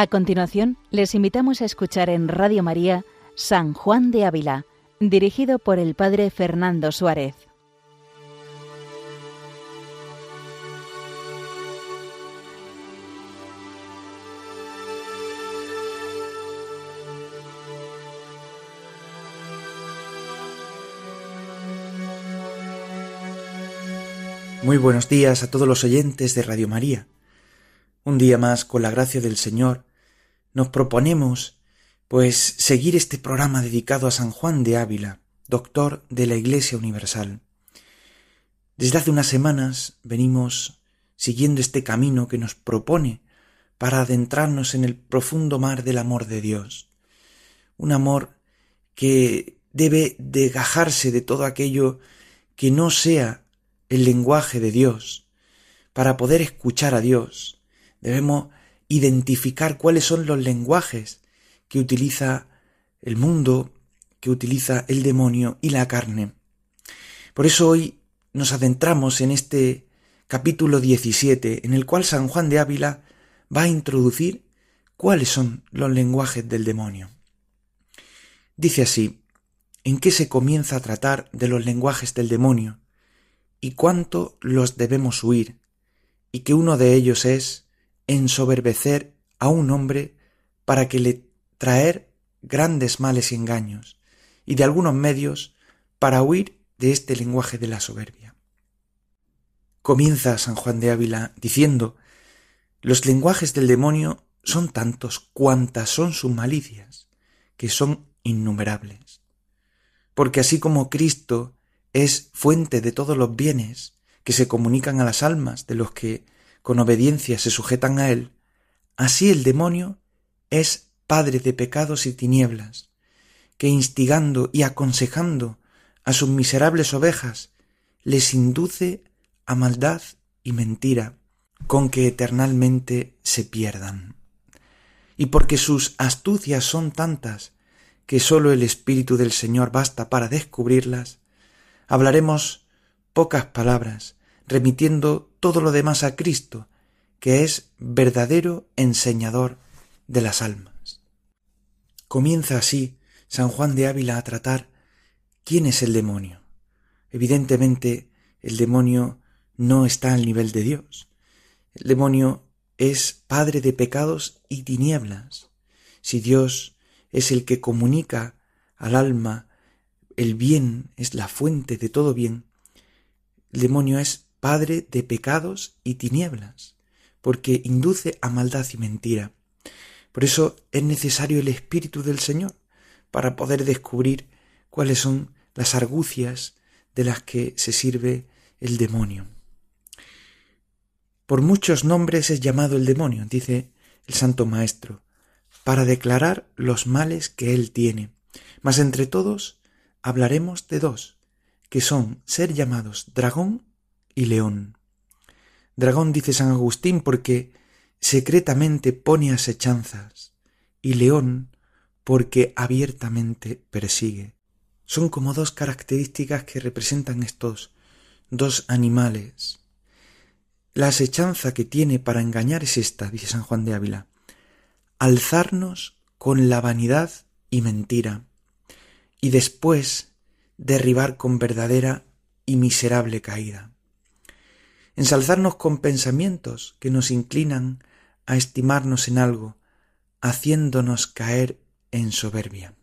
A continuación, les invitamos a escuchar en Radio María San Juan de Ávila, dirigido por el Padre Fernando Suárez. Muy buenos días a todos los oyentes de Radio María. Un día más, con la gracia del Señor, nos proponemos, pues, seguir este programa dedicado a San Juan de Ávila, doctor de la Iglesia Universal. Desde hace unas semanas venimos siguiendo este camino que nos propone para adentrarnos en el profundo mar del amor de Dios. Un amor que debe degajarse de todo aquello que no sea el lenguaje de Dios. Para poder escuchar a Dios, debemos identificar cuáles son los lenguajes que utiliza el mundo, que utiliza el demonio y la carne. Por eso hoy nos adentramos en este capítulo 17, en el cual San Juan de Ávila va a introducir cuáles son los lenguajes del demonio. Dice así, ¿en qué se comienza a tratar de los lenguajes del demonio? y cuánto los debemos huir, y que uno de ellos es ensoberbecer a un hombre para que le traer grandes males y engaños, y de algunos medios para huir de este lenguaje de la soberbia. Comienza San Juan de Ávila diciendo los lenguajes del demonio son tantos cuantas son sus malicias, que son innumerables. Porque así como Cristo es fuente de todos los bienes que se comunican a las almas de los que con obediencia se sujetan a él, así el demonio es padre de pecados y tinieblas, que instigando y aconsejando a sus miserables ovejas, les induce a maldad y mentira, con que eternalmente se pierdan. Y porque sus astucias son tantas que sólo el Espíritu del Señor basta para descubrirlas, hablaremos pocas palabras, remitiendo todo lo demás a Cristo, que es verdadero enseñador de las almas. Comienza así San Juan de Ávila a tratar quién es el demonio. Evidentemente, el demonio no está al nivel de Dios. El demonio es padre de pecados y tinieblas. Si Dios es el que comunica al alma el bien es la fuente de todo bien, el demonio es padre de pecados y tinieblas, porque induce a maldad y mentira. Por eso es necesario el Espíritu del Señor para poder descubrir cuáles son las argucias de las que se sirve el demonio. Por muchos nombres es llamado el demonio, dice el Santo Maestro, para declarar los males que él tiene. Mas entre todos hablaremos de dos, que son ser llamados dragón y león. Dragón dice San Agustín porque secretamente pone asechanzas, y león porque abiertamente persigue. Son como dos características que representan estos dos animales. La asechanza que tiene para engañar es esta, dice San Juan de Ávila, alzarnos con la vanidad y mentira, y después derribar con verdadera y miserable caída. Ensalzarnos con pensamientos que nos inclinan a estimarnos en algo, haciéndonos caer en soberbia.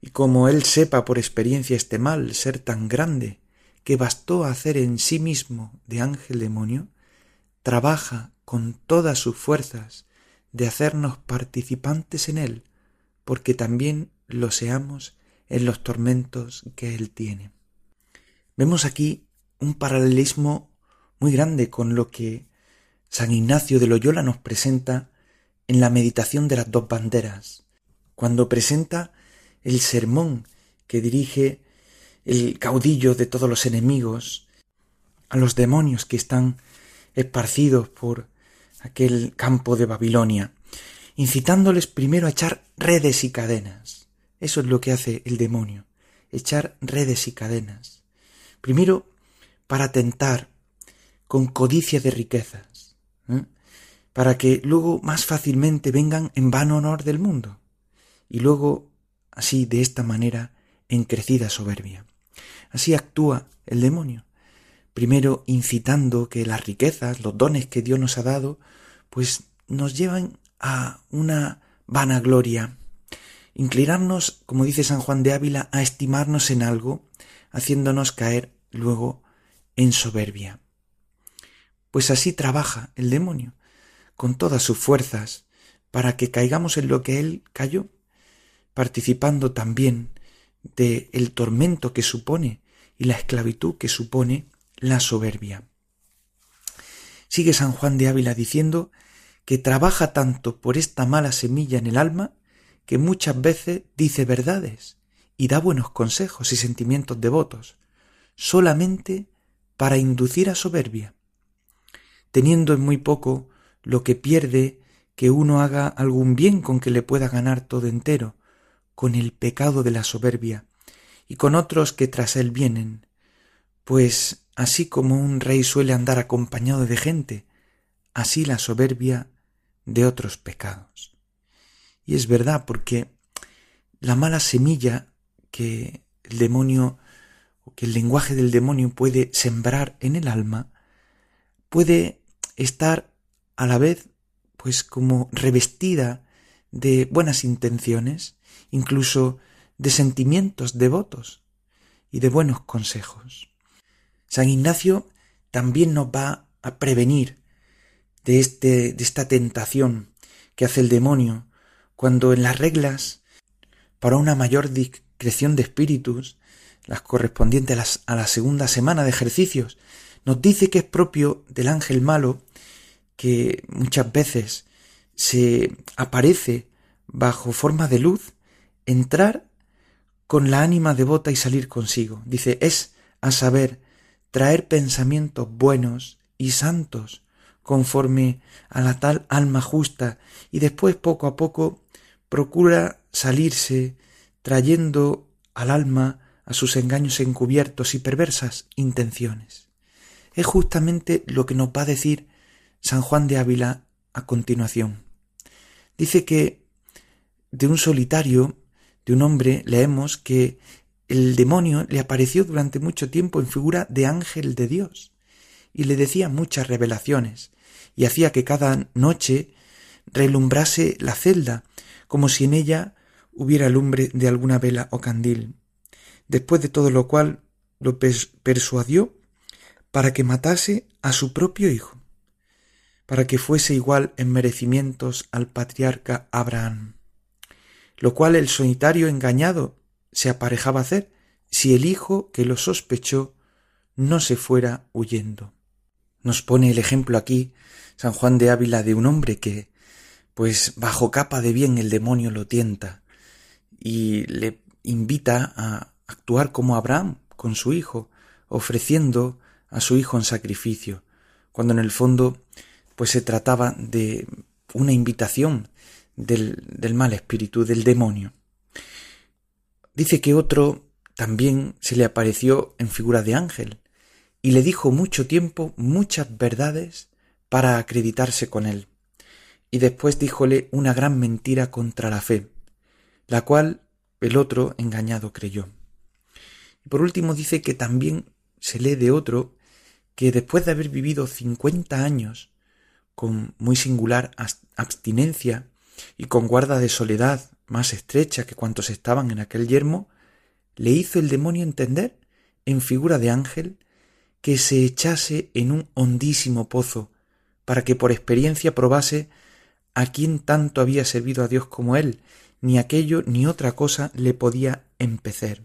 Y como él sepa por experiencia este mal ser tan grande que bastó hacer en sí mismo de ángel demonio, trabaja con todas sus fuerzas de hacernos participantes en él, porque también lo seamos en los tormentos que él tiene. Vemos aquí un paralelismo muy grande con lo que San Ignacio de Loyola nos presenta en la meditación de las dos banderas, cuando presenta el sermón que dirige el caudillo de todos los enemigos a los demonios que están esparcidos por aquel campo de Babilonia, incitándoles primero a echar redes y cadenas. Eso es lo que hace el demonio, echar redes y cadenas. Primero, para tentar con codicia de riquezas, ¿eh? para que luego más fácilmente vengan en vano honor del mundo, y luego así de esta manera en crecida soberbia. Así actúa el demonio, primero incitando que las riquezas, los dones que Dios nos ha dado, pues nos llevan a una vanagloria, inclinarnos, como dice San Juan de Ávila, a estimarnos en algo, haciéndonos caer luego en soberbia. Pues así trabaja el demonio, con todas sus fuerzas, para que caigamos en lo que él cayó, participando también de el tormento que supone y la esclavitud que supone la soberbia. Sigue San Juan de Ávila diciendo que trabaja tanto por esta mala semilla en el alma que muchas veces dice verdades y da buenos consejos y sentimientos devotos, solamente para inducir a soberbia, teniendo en muy poco lo que pierde que uno haga algún bien con que le pueda ganar todo entero, con el pecado de la soberbia, y con otros que tras él vienen, pues así como un rey suele andar acompañado de gente, así la soberbia de otros pecados. Y es verdad, porque la mala semilla que el demonio o que el lenguaje del demonio puede sembrar en el alma, puede estar a la vez pues como revestida de buenas intenciones, incluso de sentimientos devotos y de buenos consejos. San Ignacio también nos va a prevenir de, este, de esta tentación que hace el demonio cuando en las reglas para una mayor discreción de espíritus, las correspondientes a, a la segunda semana de ejercicios, nos dice que es propio del ángel malo que muchas veces se aparece bajo forma de luz, entrar con la ánima devota y salir consigo. Dice, es, a saber, traer pensamientos buenos y santos conforme a la tal alma justa y después poco a poco procura salirse trayendo al alma a sus engaños encubiertos y perversas intenciones. Es justamente lo que nos va a decir San Juan de Ávila a continuación. Dice que de un solitario, de un hombre, leemos que el demonio le apareció durante mucho tiempo en figura de ángel de Dios y le decía muchas revelaciones y hacía que cada noche relumbrase la celda, como si en ella hubiera lumbre de alguna vela o candil. Después de todo lo cual lo persuadió para que matase a su propio hijo, para que fuese igual en merecimientos al patriarca Abraham, lo cual el solitario engañado se aparejaba a hacer si el hijo que lo sospechó no se fuera huyendo. Nos pone el ejemplo aquí San Juan de Ávila de un hombre que, pues bajo capa de bien el demonio lo tienta y le invita a actuar como Abraham con su hijo, ofreciendo a su hijo en sacrificio, cuando en el fondo pues se trataba de una invitación del, del mal espíritu, del demonio. Dice que otro también se le apareció en figura de ángel y le dijo mucho tiempo muchas verdades para acreditarse con él. Y después díjole una gran mentira contra la fe, la cual el otro engañado creyó. Y por último dice que también se lee de otro que después de haber vivido cincuenta años con muy singular abstinencia y con guarda de soledad más estrecha que cuantos estaban en aquel yermo, le hizo el demonio entender, en figura de ángel, que se echase en un hondísimo pozo para que por experiencia probase a quién tanto había servido a Dios como él, ni aquello ni otra cosa le podía empecer.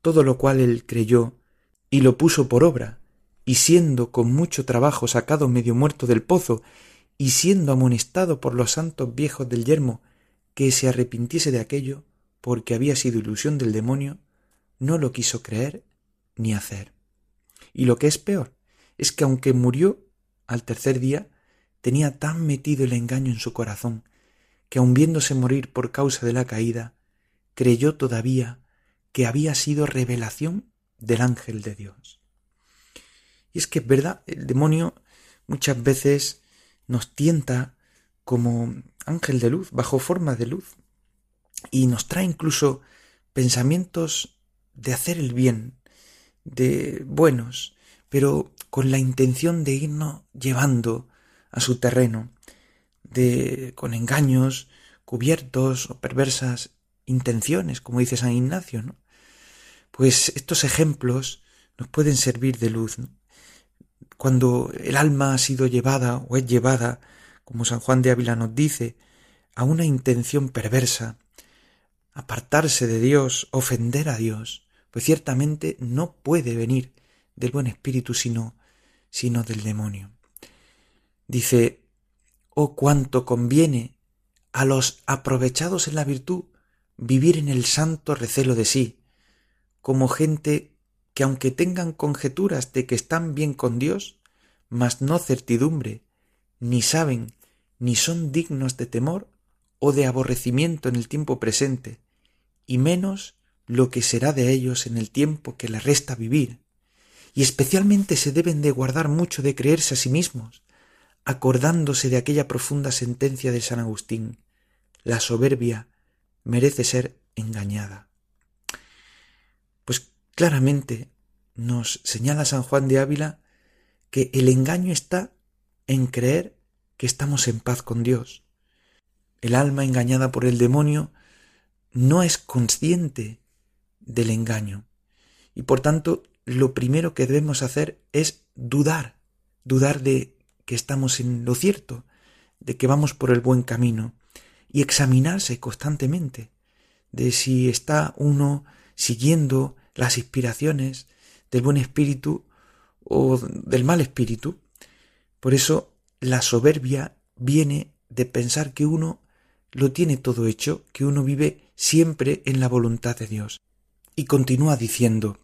Todo lo cual él creyó y lo puso por obra, y siendo con mucho trabajo sacado medio muerto del pozo, y siendo amonestado por los santos viejos del yermo que se arrepintiese de aquello, porque había sido ilusión del demonio, no lo quiso creer ni hacer. Y lo que es peor, es que aunque murió al tercer día, tenía tan metido el engaño en su corazón, que aun viéndose morir por causa de la caída, creyó todavía que había sido revelación del ángel de Dios. Y es que es verdad, el demonio muchas veces nos tienta como ángel de luz, bajo forma de luz, y nos trae incluso pensamientos de hacer el bien, de buenos, pero con la intención de irnos llevando a su terreno, de con engaños, cubiertos o perversas intenciones, como dice San Ignacio, ¿no? Pues estos ejemplos nos pueden servir de luz. Cuando el alma ha sido llevada o es llevada, como San Juan de Ávila nos dice, a una intención perversa, apartarse de Dios, ofender a Dios, pues ciertamente no puede venir del buen espíritu sino, sino del demonio. Dice, oh cuánto conviene a los aprovechados en la virtud vivir en el santo recelo de sí, como gente que aunque tengan conjeturas de que están bien con Dios, mas no certidumbre, ni saben, ni son dignos de temor o de aborrecimiento en el tiempo presente, y menos lo que será de ellos en el tiempo que les resta vivir, y especialmente se deben de guardar mucho de creerse a sí mismos, acordándose de aquella profunda sentencia de San Agustín, la soberbia merece ser engañada. Claramente nos señala San Juan de Ávila que el engaño está en creer que estamos en paz con Dios. El alma engañada por el demonio no es consciente del engaño y por tanto lo primero que debemos hacer es dudar, dudar de que estamos en lo cierto, de que vamos por el buen camino y examinarse constantemente de si está uno siguiendo las inspiraciones del buen espíritu o del mal espíritu. Por eso la soberbia viene de pensar que uno lo tiene todo hecho, que uno vive siempre en la voluntad de Dios. Y continúa diciendo,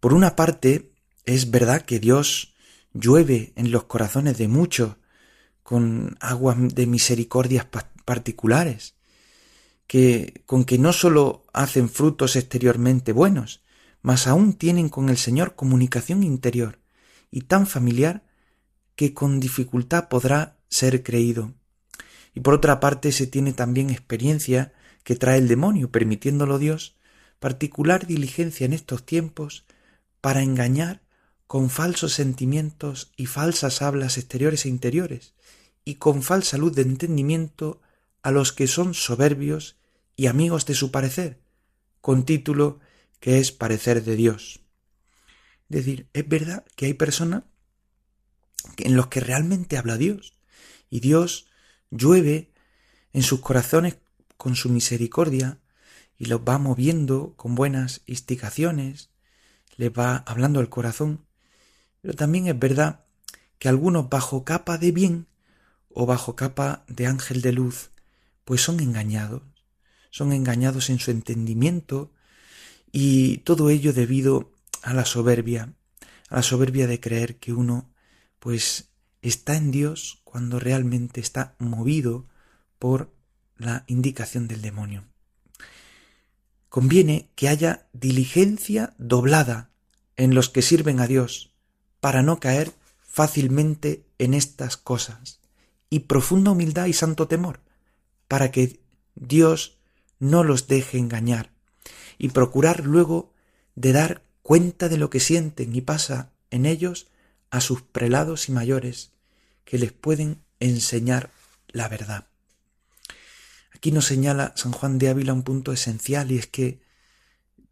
por una parte, es verdad que Dios llueve en los corazones de muchos con aguas de misericordias particulares, que con que no sólo hacen frutos exteriormente buenos, mas aún tienen con el Señor comunicación interior y tan familiar que con dificultad podrá ser creído. Y por otra parte se tiene también experiencia que trae el demonio, permitiéndolo Dios, particular diligencia en estos tiempos para engañar con falsos sentimientos y falsas hablas exteriores e interiores, y con falsa luz de entendimiento a los que son soberbios y amigos de su parecer, con título que es parecer de Dios. Es decir, es verdad que hay personas en los que realmente habla Dios, y Dios llueve en sus corazones con su misericordia y los va moviendo con buenas instigaciones, les va hablando el corazón, pero también es verdad que algunos bajo capa de bien o bajo capa de ángel de luz pues son engañados, son engañados en su entendimiento y todo ello debido a la soberbia, a la soberbia de creer que uno pues está en Dios cuando realmente está movido por la indicación del demonio. Conviene que haya diligencia doblada en los que sirven a Dios para no caer fácilmente en estas cosas y profunda humildad y santo temor para que Dios no los deje engañar y procurar luego de dar cuenta de lo que sienten y pasa en ellos a sus prelados y mayores que les pueden enseñar la verdad. Aquí nos señala San Juan de Ávila un punto esencial y es que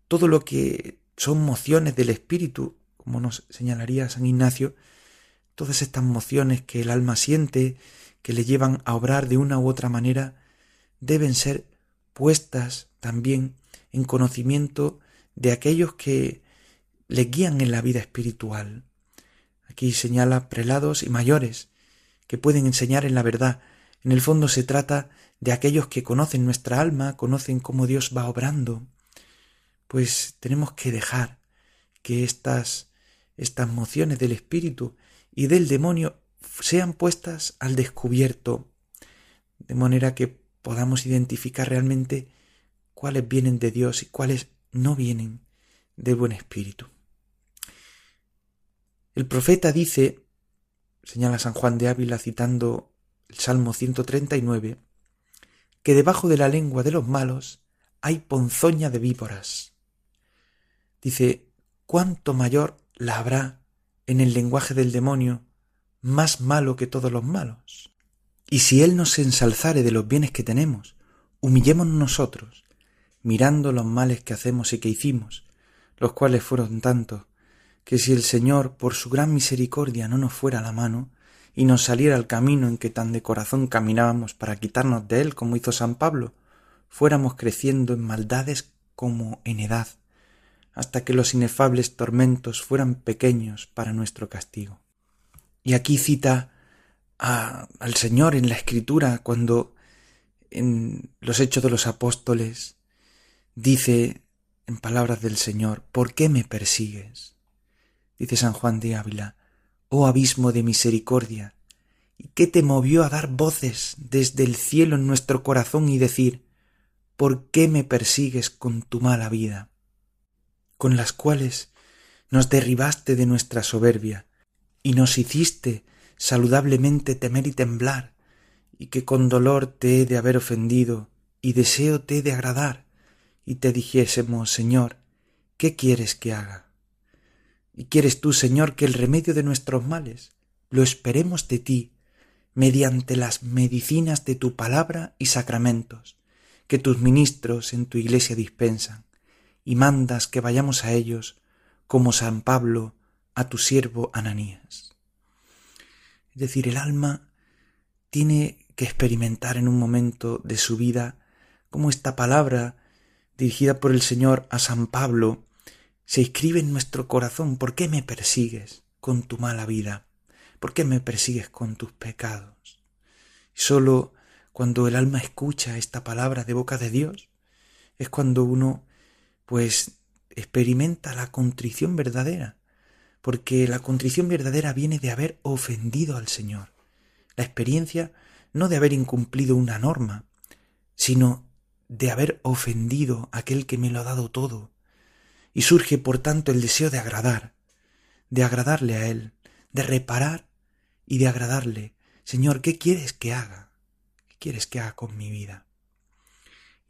todo lo que son mociones del espíritu, como nos señalaría San Ignacio, todas estas mociones que el alma siente, que le llevan a obrar de una u otra manera, deben ser puestas también en conocimiento de aquellos que le guían en la vida espiritual. Aquí señala prelados y mayores que pueden enseñar en la verdad. En el fondo se trata de aquellos que conocen nuestra alma, conocen cómo Dios va obrando. Pues tenemos que dejar que estas estas mociones del espíritu y del demonio sean puestas al descubierto, de manera que podamos identificar realmente cuáles vienen de Dios y cuáles no vienen de buen espíritu. El profeta dice señala San Juan de Ávila citando el Salmo 139, que debajo de la lengua de los malos hay ponzoña de víboras. Dice, ¿cuánto mayor la habrá en el lenguaje del demonio, más malo que todos los malos? Y si él nos ensalzare de los bienes que tenemos, humillémonos nosotros, mirando los males que hacemos y que hicimos, los cuales fueron tantos, que si el Señor, por su gran misericordia, no nos fuera a la mano, y nos saliera al camino en que tan de corazón caminábamos para quitarnos de él, como hizo San Pablo, fuéramos creciendo en maldades como en edad, hasta que los inefables tormentos fueran pequeños para nuestro castigo. Y aquí cita al Señor en la Escritura cuando en los Hechos de los Apóstoles dice en palabras del Señor, ¿por qué me persigues? Dice San Juan de Ávila, oh abismo de misericordia, ¿y qué te movió a dar voces desde el cielo en nuestro corazón y decir, ¿por qué me persigues con tu mala vida? Con las cuales nos derribaste de nuestra soberbia y nos hiciste saludablemente temer y temblar, y que con dolor te he de haber ofendido y deseo te he de agradar, y te dijésemos, Señor, ¿qué quieres que haga? ¿Y quieres tú, Señor, que el remedio de nuestros males lo esperemos de ti, mediante las medicinas de tu palabra y sacramentos, que tus ministros en tu iglesia dispensan, y mandas que vayamos a ellos, como San Pablo a tu siervo Ananías. Es decir, el alma tiene que experimentar en un momento de su vida cómo esta palabra dirigida por el Señor a San Pablo se inscribe en nuestro corazón. ¿Por qué me persigues con tu mala vida? ¿Por qué me persigues con tus pecados? solo cuando el alma escucha esta palabra de boca de Dios es cuando uno pues experimenta la contrición verdadera, porque la contrición verdadera viene de haber ofendido al Señor. La experiencia no de haber incumplido una norma, sino de haber ofendido a aquel que me lo ha dado todo, y surge por tanto el deseo de agradar, de agradarle a Él, de reparar y de agradarle. Señor, ¿qué quieres que haga? ¿Qué quieres que haga con mi vida?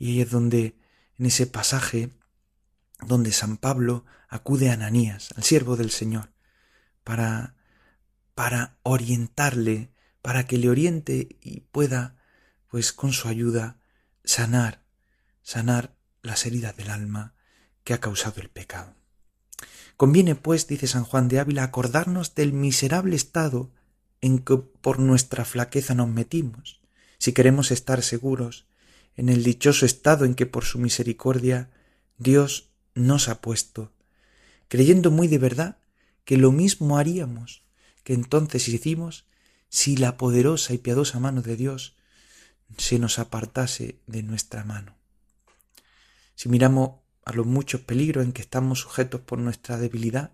Y ahí es donde, en ese pasaje, donde San Pablo acude a Ananías, al siervo del Señor, para, para orientarle, para que le oriente y pueda, pues con su ayuda, sanar, sanar las heridas del alma que ha causado el pecado. Conviene, pues, dice San Juan de Ávila, acordarnos del miserable estado en que por nuestra flaqueza nos metimos, si queremos estar seguros en el dichoso estado en que por su misericordia Dios nos ha puesto, creyendo muy de verdad que lo mismo haríamos que entonces hicimos si la poderosa y piadosa mano de Dios se nos apartase de nuestra mano. Si miramos a los muchos peligros en que estamos sujetos por nuestra debilidad,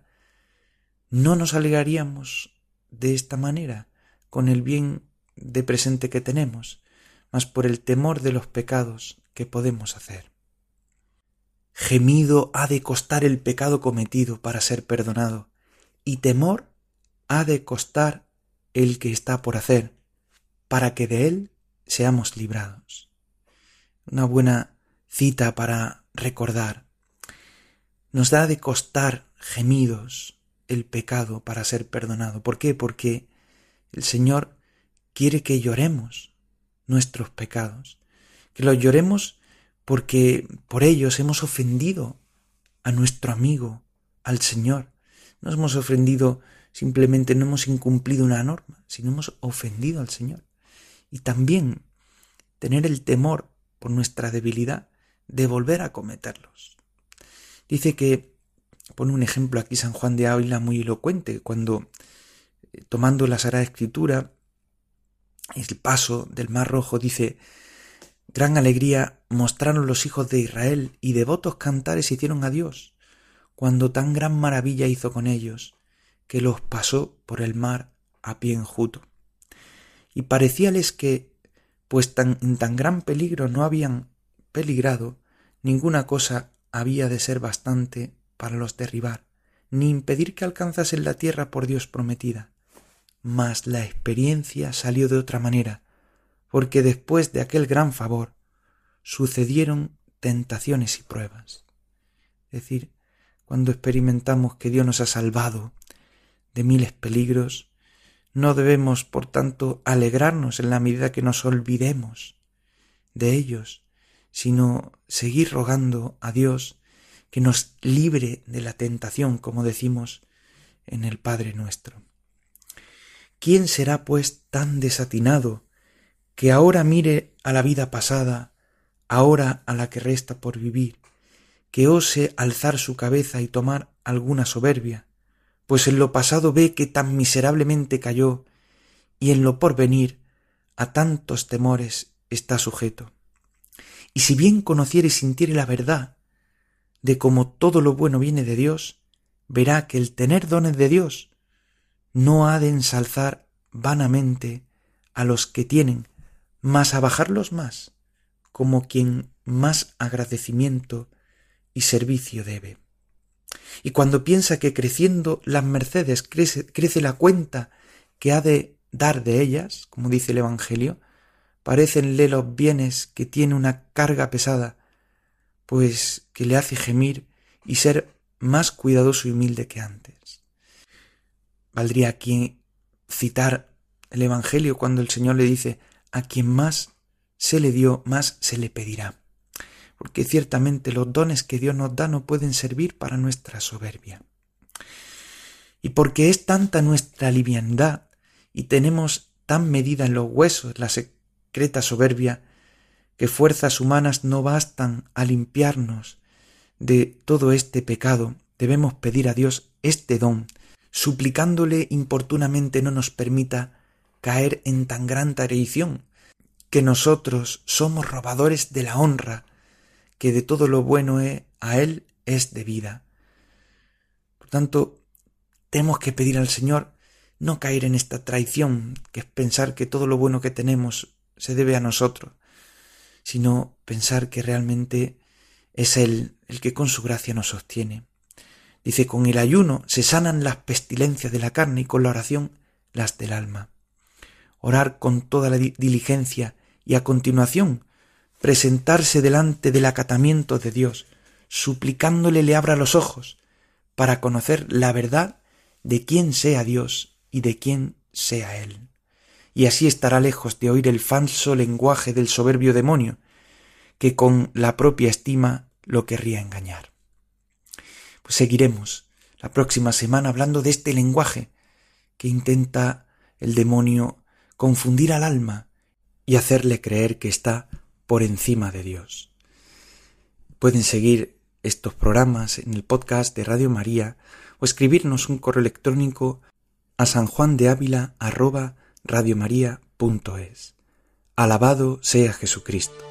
no nos alegraríamos de esta manera con el bien de presente que tenemos, mas por el temor de los pecados que podemos hacer. Gemido ha de costar el pecado cometido para ser perdonado, y temor ha de costar el que está por hacer, para que de él seamos librados. Una buena cita para recordar. Nos da de costar gemidos el pecado para ser perdonado. ¿Por qué? Porque el Señor quiere que lloremos nuestros pecados, que los lloremos porque por ellos hemos ofendido a nuestro amigo, al Señor. No hemos ofendido simplemente, no hemos incumplido una norma, sino hemos ofendido al Señor. Y también tener el temor por nuestra debilidad de volver a cometerlos. Dice que, pone un ejemplo aquí San Juan de Ávila muy elocuente, cuando eh, tomando la Sagrada Escritura, el paso del Mar Rojo, dice, gran alegría mostraron los hijos de Israel y devotos cantares hicieron a Dios, cuando tan gran maravilla hizo con ellos, que los pasó por el mar a pie enjuto. Y parecíales que, pues tan, en tan gran peligro no habían peligrado, ninguna cosa había de ser bastante para los derribar, ni impedir que alcanzasen la tierra por Dios prometida, mas la experiencia salió de otra manera, porque después de aquel gran favor sucedieron tentaciones y pruebas. Es decir, cuando experimentamos que Dios nos ha salvado de miles peligros, no debemos, por tanto, alegrarnos en la medida que nos olvidemos de ellos, sino seguir rogando a Dios que nos libre de la tentación, como decimos en el Padre nuestro. ¿Quién será, pues, tan desatinado que ahora mire a la vida pasada, ahora a la que resta por vivir, que ose alzar su cabeza y tomar alguna soberbia, pues en lo pasado ve que tan miserablemente cayó, y en lo porvenir a tantos temores está sujeto. Y si bien conociere y sintiere la verdad de cómo todo lo bueno viene de Dios, verá que el tener dones de Dios no ha de ensalzar vanamente a los que tienen, mas a bajarlos más, como quien más agradecimiento y servicio debe. Y cuando piensa que creciendo las mercedes crece, crece la cuenta que ha de dar de ellas, como dice el Evangelio, parecenle los bienes que tiene una carga pesada, pues que le hace gemir y ser más cuidadoso y humilde que antes. Valdría aquí citar el Evangelio cuando el Señor le dice, a quien más se le dio, más se le pedirá. Porque ciertamente los dones que Dios nos da no pueden servir para nuestra soberbia. Y porque es tanta nuestra liviandad y tenemos tan medida en los huesos la secreta soberbia, que fuerzas humanas no bastan a limpiarnos de todo este pecado, debemos pedir a Dios este don, suplicándole importunamente no nos permita caer en tan gran traición, que nosotros somos robadores de la honra, que de todo lo bueno a Él es debida. Por tanto, tenemos que pedir al Señor no caer en esta traición, que es pensar que todo lo bueno que tenemos se debe a nosotros, sino pensar que realmente es Él el que con su gracia nos sostiene. Dice, con el ayuno se sanan las pestilencias de la carne y con la oración las del alma. Orar con toda la diligencia y a continuación presentarse delante del acatamiento de Dios, suplicándole le abra los ojos para conocer la verdad de quién sea Dios y de quién sea Él. Y así estará lejos de oír el falso lenguaje del soberbio demonio, que con la propia estima lo querría engañar. Pues seguiremos la próxima semana hablando de este lenguaje que intenta el demonio confundir al alma y hacerle creer que está por encima de Dios. Pueden seguir estos programas en el podcast de Radio María o escribirnos un correo electrónico a sanjuandeávila@radiomaria.es. Alabado sea Jesucristo.